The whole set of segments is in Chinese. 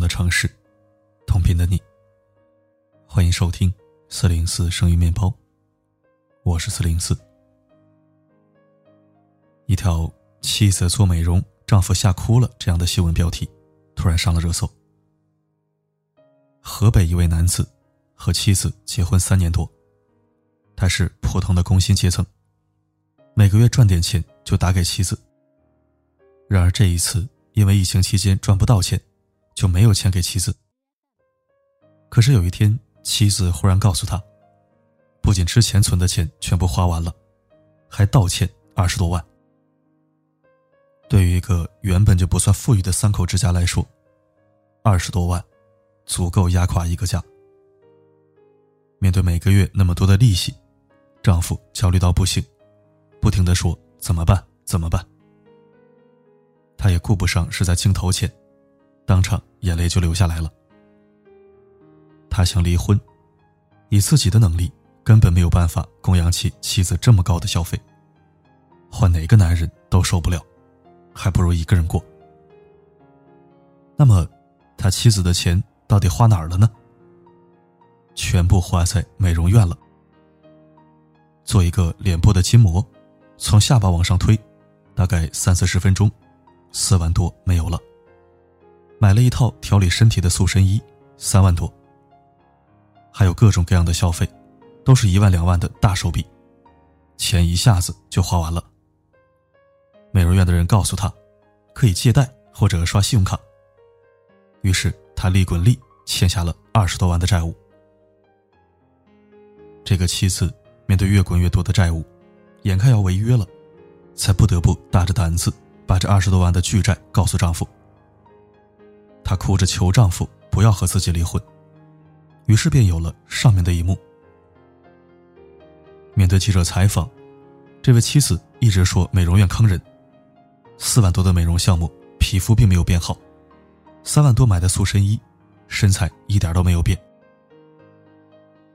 的城市，同频的你。欢迎收听四零四声音面包，我是四零四。一条妻子做美容，丈夫吓哭了这样的新闻标题，突然上了热搜。河北一位男子和妻子结婚三年多，他是普通的工薪阶层，每个月赚点钱就打给妻子。然而这一次，因为疫情期间赚不到钱，就没有钱给妻子。可是有一天，妻子忽然告诉他，不仅之前存的钱全部花完了，还倒欠二十多万。对于一个原本就不算富裕的三口之家来说，二十多万，足够压垮一个家。面对每个月那么多的利息，丈夫焦虑到不行，不停的说：“怎么办？怎么办？”他也顾不上是在镜头前，当场眼泪就流下来了。他想离婚，以自己的能力根本没有办法供养起妻子这么高的消费，换哪个男人都受不了，还不如一个人过。那么，他妻子的钱到底花哪儿了呢？全部花在美容院了。做一个脸部的筋膜，从下巴往上推，大概三四十分钟。四万多没有了，买了一套调理身体的塑身衣，三万多。还有各种各样的消费，都是一万两万的大手笔，钱一下子就花完了。美容院的人告诉他，可以借贷或者刷信用卡。于是他利滚利欠下了二十多万的债务。这个妻子面对越滚越多的债务，眼看要违约了，才不得不大着胆子。把这二十多万的巨债告诉丈夫，她哭着求丈夫不要和自己离婚，于是便有了上面的一幕。面对记者采访，这位妻子一直说美容院坑人，四万多的美容项目，皮肤并没有变好，三万多买的塑身衣，身材一点都没有变。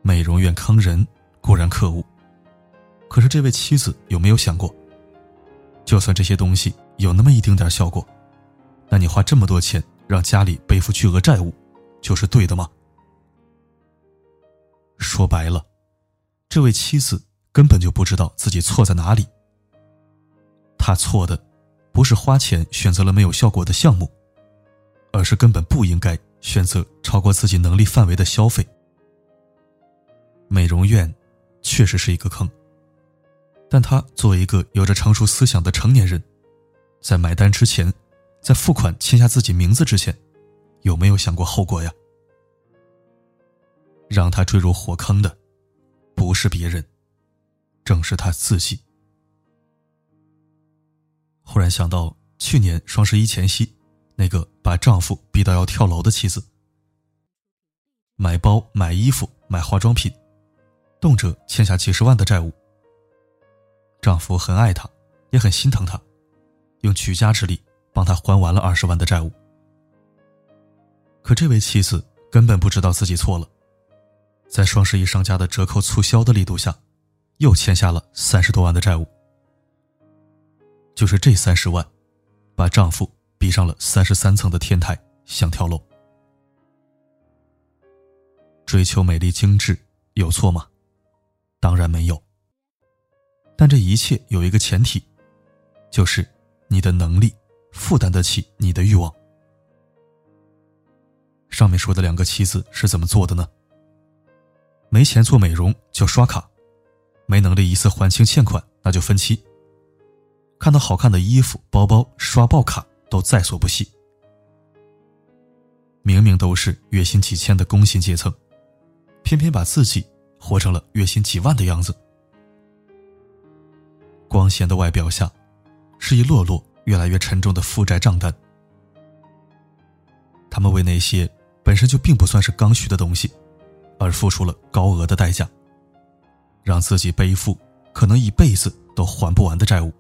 美容院坑人固然可恶，可是这位妻子有没有想过，就算这些东西？有那么一丁点效果，那你花这么多钱让家里背负巨额债务，就是对的吗？说白了，这位妻子根本就不知道自己错在哪里。她错的，不是花钱选择了没有效果的项目，而是根本不应该选择超过自己能力范围的消费。美容院确实是一个坑，但她作为一个有着成熟思想的成年人。在买单之前，在付款签下自己名字之前，有没有想过后果呀？让他坠入火坑的，不是别人，正是他自己。忽然想到去年双十一前夕，那个把丈夫逼到要跳楼的妻子，买包、买衣服、买化妆品，动辄欠下几十万的债务。丈夫很爱她，也很心疼她。用举家之力帮他还完了二十万的债务，可这位妻子根本不知道自己错了，在双十一商家的折扣促销的力度下，又欠下了三十多万的债务。就是这三十万，把丈夫逼上了三十三层的天台，想跳楼。追求美丽精致有错吗？当然没有。但这一切有一个前提，就是。你的能力负担得起你的欲望。上面说的两个妻子是怎么做的呢？没钱做美容就刷卡，没能力一次还清欠款那就分期。看到好看的衣服、包包，刷爆卡都在所不惜。明明都是月薪几千的工薪阶层，偏偏把自己活成了月薪几万的样子。光鲜的外表下。是一摞摞越来越沉重的负债账单。他们为那些本身就并不算是刚需的东西，而付出了高额的代价，让自己背负可能一辈子都还不完的债务。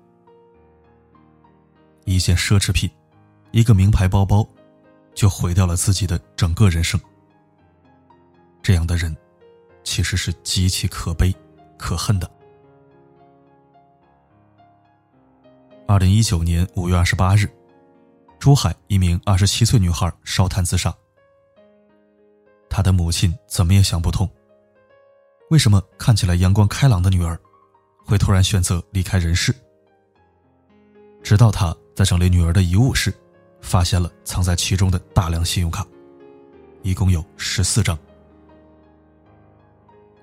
一件奢侈品，一个名牌包包，就毁掉了自己的整个人生。这样的人，其实是极其可悲、可恨的。二零一九年五月二十八日，珠海一名二十七岁女孩烧炭自杀，她的母亲怎么也想不通，为什么看起来阳光开朗的女儿，会突然选择离开人世。直到他在整理女儿的遗物时，发现了藏在其中的大量信用卡，一共有十四张。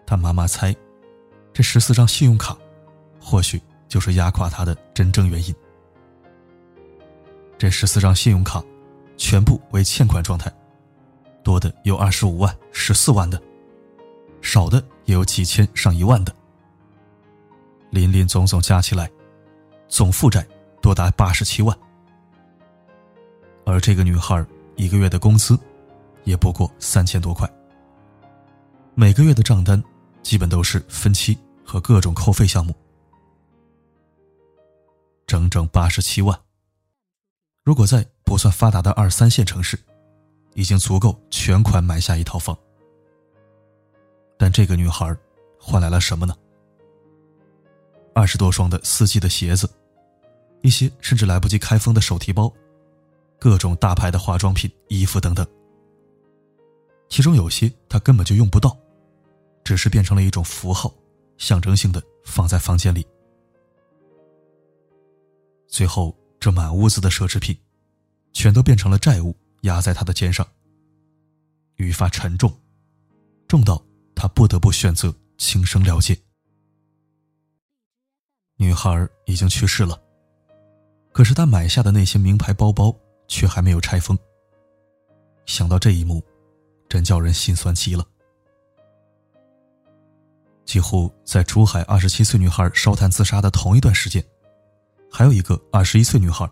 他妈妈猜，这十四张信用卡，或许就是压垮他的真正原因。这十四张信用卡，全部为欠款状态，多的有二十五万、十四万的，少的也有几千上一万的，林林总总加起来，总负债多达八十七万。而这个女孩一个月的工资，也不过三千多块，每个月的账单，基本都是分期和各种扣费项目，整整八十七万。如果在不算发达的二三线城市，已经足够全款买下一套房。但这个女孩换来了什么呢？二十多双的四季的鞋子，一些甚至来不及开封的手提包，各种大牌的化妆品、衣服等等。其中有些她根本就用不到，只是变成了一种符号，象征性的放在房间里。最后。这满屋子的奢侈品，全都变成了债务，压在他的肩上。愈发沉重，重到他不得不选择轻生了结。女孩已经去世了，可是他买下的那些名牌包包却还没有拆封。想到这一幕，真叫人心酸极了。几乎在珠海二十七岁女孩烧炭自杀的同一段时间。还有一个二十一岁女孩，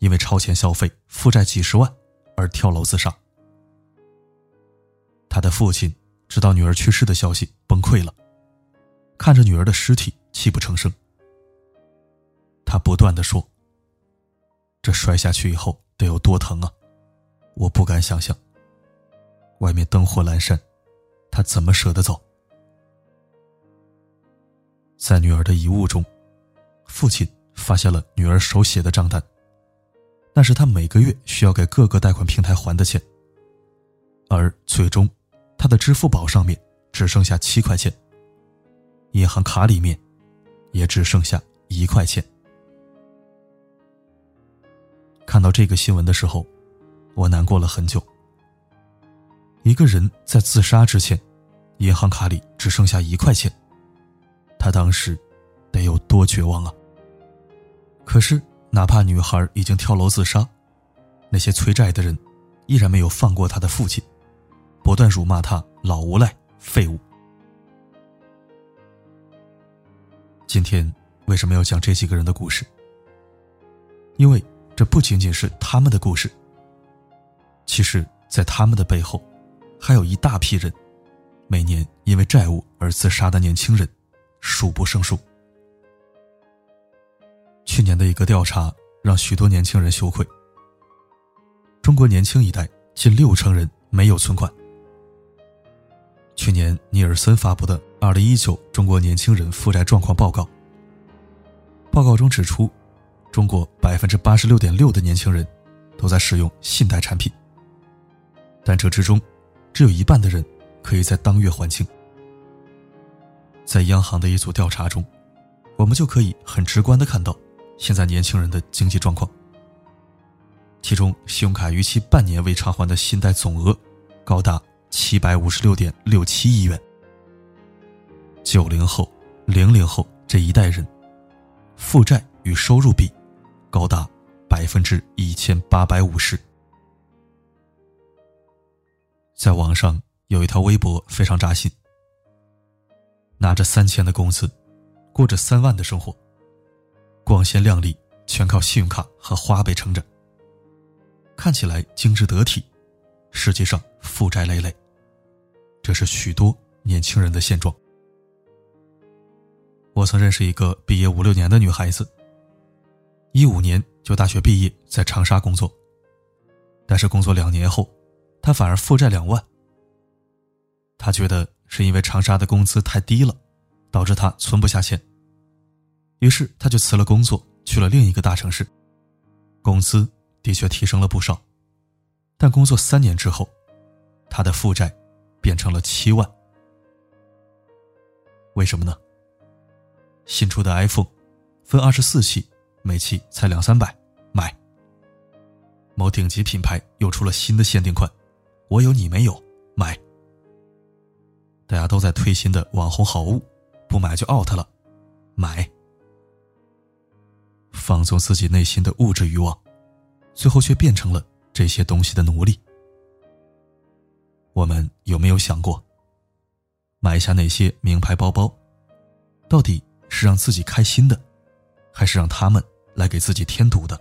因为超前消费负债几十万而跳楼自杀。他的父亲知道女儿去世的消息崩溃了，看着女儿的尸体泣不成声。他不断的说：“这摔下去以后得有多疼啊！我不敢想象。外面灯火阑珊，他怎么舍得走？”在女儿的遗物中，父亲。发现了女儿手写的账单，那是他每个月需要给各个贷款平台还的钱。而最终，他的支付宝上面只剩下七块钱，银行卡里面也只剩下一块钱。看到这个新闻的时候，我难过了很久。一个人在自杀之前，银行卡里只剩下一块钱，他当时得有多绝望啊！可是，哪怕女孩已经跳楼自杀，那些催债的人依然没有放过他的父亲，不断辱骂他老无赖、废物。今天为什么要讲这几个人的故事？因为这不仅仅是他们的故事，其实，在他们的背后，还有一大批人，每年因为债务而自杀的年轻人，数不胜数。去年的一个调查让许多年轻人羞愧。中国年轻一代近六成人没有存款。去年尼尔森发布的《二零一九中国年轻人负债状况报告》报告中指出，中国百分之八十六点六的年轻人都在使用信贷产品，但这之中只有一半的人可以在当月还清。在央行的一组调查中，我们就可以很直观的看到。现在年轻人的经济状况，其中信用卡逾期半年未偿还的信贷总额高达七百五十六点六七亿元。九零后、零零后这一代人，负债与收入比高达百分之一千八百五十。在网上有一条微博非常扎心：拿着三千的工资，过着三万的生活。光鲜亮丽，全靠信用卡和花呗撑着。看起来精致得体，实际上负债累累。这是许多年轻人的现状。我曾认识一个毕业五六年的女孩子，一五年就大学毕业，在长沙工作。但是工作两年后，她反而负债两万。她觉得是因为长沙的工资太低了，导致她存不下钱。于是他就辞了工作，去了另一个大城市，工资的确提升了不少，但工作三年之后，他的负债变成了七万。为什么呢？新出的 iPhone，分二十四期，每期才两三百，买。某顶级品牌又出了新的限定款，我有你没有，买。大家都在推新的网红好物，不买就 out 了，买。放纵自己内心的物质欲望，最后却变成了这些东西的奴隶。我们有没有想过，买下那些名牌包包，到底是让自己开心的，还是让他们来给自己添堵的？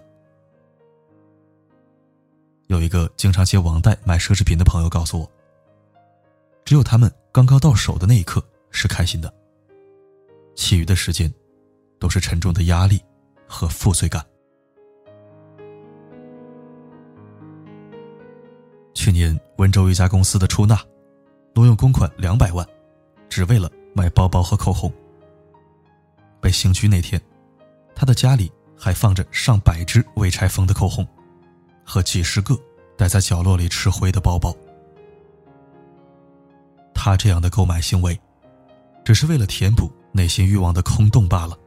有一个经常借网贷买奢侈品的朋友告诉我，只有他们刚刚到手的那一刻是开心的，其余的时间都是沉重的压力。和负罪感。去年，温州一家公司的出纳挪用公款两百万，只为了买包包和口红。被刑拘那天，他的家里还放着上百支未拆封的口红，和几十个待在角落里吃灰的包包。他这样的购买行为，只是为了填补内心欲望的空洞罢了，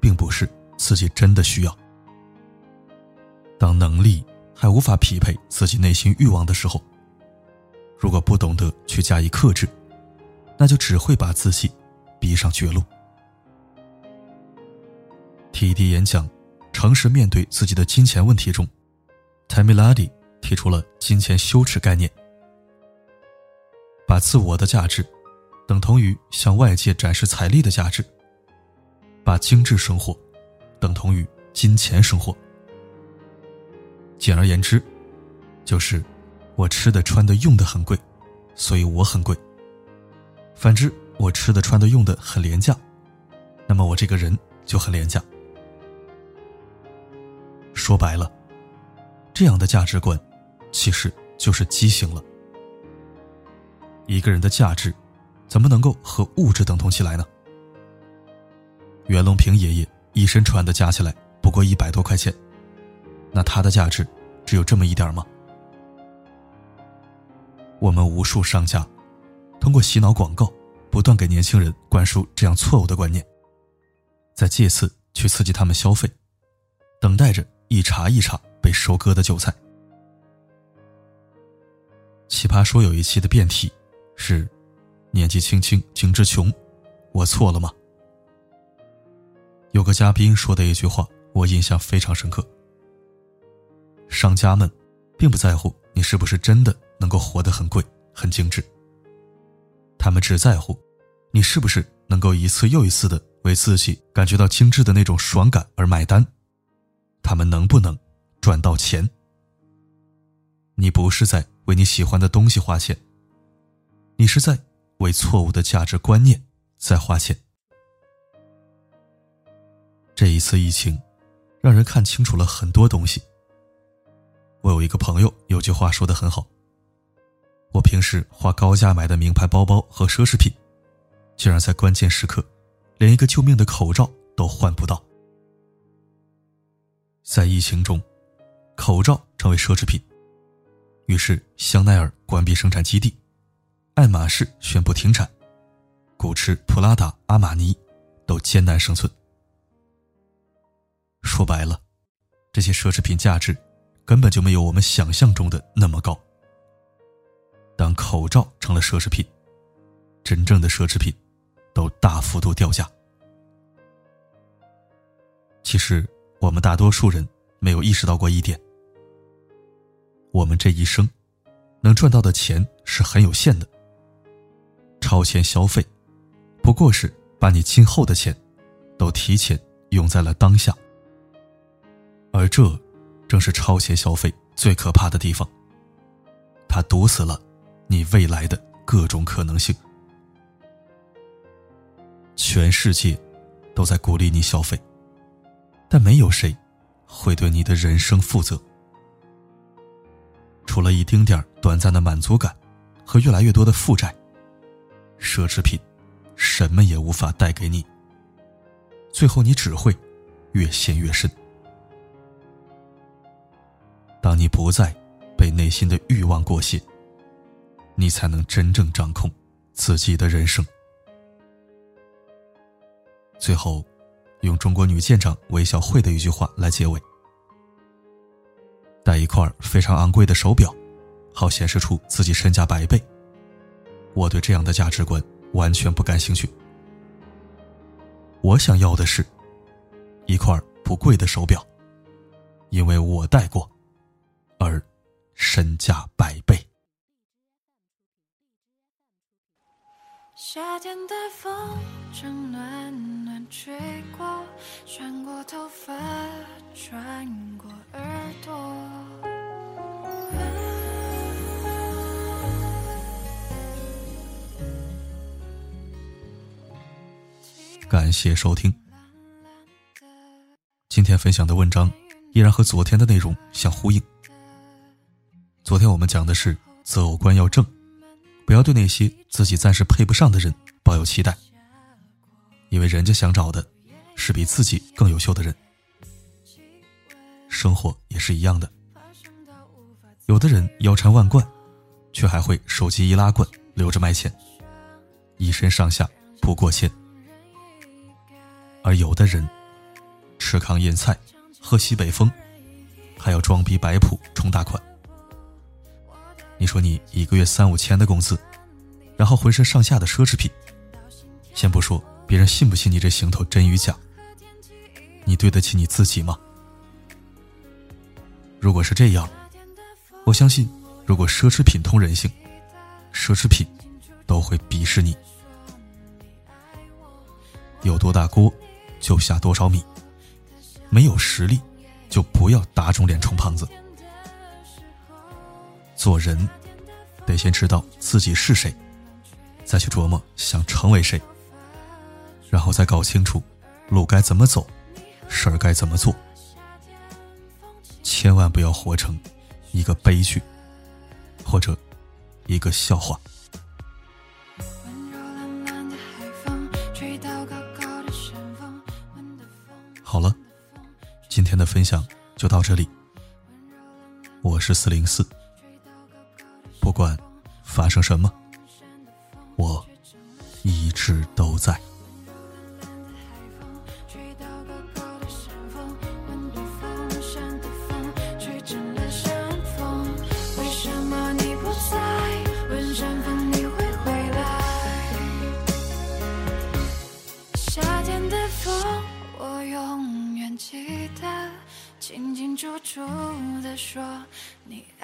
并不是。自己真的需要。当能力还无法匹配自己内心欲望的时候，如果不懂得去加以克制，那就只会把自己逼上绝路。TED 演讲《诚实面对自己的金钱问题》中泰米拉蒂提出了金钱羞耻概念，把自我的价值等同于向外界展示财力的价值，把精致生活。等同于金钱生活。简而言之，就是我吃的、穿的、用的很贵，所以我很贵。反之，我吃的、穿的、用的很廉价，那么我这个人就很廉价。说白了，这样的价值观其实就是畸形了。一个人的价值怎么能够和物质等同起来呢？袁隆平爷爷。一身穿的加起来不过一百多块钱，那它的价值只有这么一点吗？我们无数商家通过洗脑广告，不断给年轻人灌输这样错误的观念，再借此去刺激他们消费，等待着一茬一茬被收割的韭菜。奇葩说有一期的辩题是：年纪轻轻精致穷，我错了吗？有个嘉宾说的一句话，我印象非常深刻。商家们并不在乎你是不是真的能够活得很贵、很精致，他们只在乎你是不是能够一次又一次的为自己感觉到精致的那种爽感而买单，他们能不能赚到钱。你不是在为你喜欢的东西花钱，你是在为错误的价值观念在花钱。这一次疫情，让人看清楚了很多东西。我有一个朋友，有句话说的很好：我平时花高价买的名牌包包和奢侈品，竟然在关键时刻，连一个救命的口罩都换不到。在疫情中，口罩成为奢侈品，于是香奈儿关闭生产基地，爱马仕宣布停产，古驰、普拉达、阿玛尼都艰难生存。说白了，这些奢侈品价值根本就没有我们想象中的那么高。当口罩成了奢侈品，真正的奢侈品都大幅度掉价。其实，我们大多数人没有意识到过一点：我们这一生能赚到的钱是很有限的。超前消费，不过是把你今后的钱都提前用在了当下。而这，正是超前消费最可怕的地方。它堵死了你未来的各种可能性。全世界都在鼓励你消费，但没有谁会对你的人生负责。除了一丁点短暂的满足感和越来越多的负债，奢侈品什么也无法带给你。最后，你只会越陷越深。当你不再被内心的欲望裹挟，你才能真正掌控自己的人生。最后，用中国女舰长韦小慧的一句话来结尾：戴一块非常昂贵的手表，好显示出自己身价百倍。我对这样的价值观完全不感兴趣。我想要的是，一块不贵的手表，因为我戴过，而身价百倍。夏天的风正暖暖吹过，穿过头发，穿过耳朵。感谢收听。今天分享的文章依然和昨天的内容相呼应。昨天我们讲的是择偶观要正，不要对那些自己暂时配不上的人抱有期待，因为人家想找的是比自己更优秀的人。生活也是一样的，有的人腰缠万贯，却还会手机易拉罐留着卖钱，一身上下不过千。而有的人，吃糠咽菜，喝西北风，还要装逼摆谱充大款。你说你一个月三五千的工资，然后浑身上下的奢侈品，先不说别人信不信你这行头真与假，你对得起你自己吗？如果是这样，我相信，如果奢侈品通人性，奢侈品都会鄙视你。有多大锅？就下多少米，没有实力，就不要打肿脸充胖子。做人，得先知道自己是谁，再去琢磨想成为谁，然后再搞清楚路该怎么走，事儿该怎么做。千万不要活成一个悲剧，或者一个笑话。好了，今天的分享就到这里。我是四零四，管发生什么，我一直都在。清清楚楚的说你爱我，我看见你。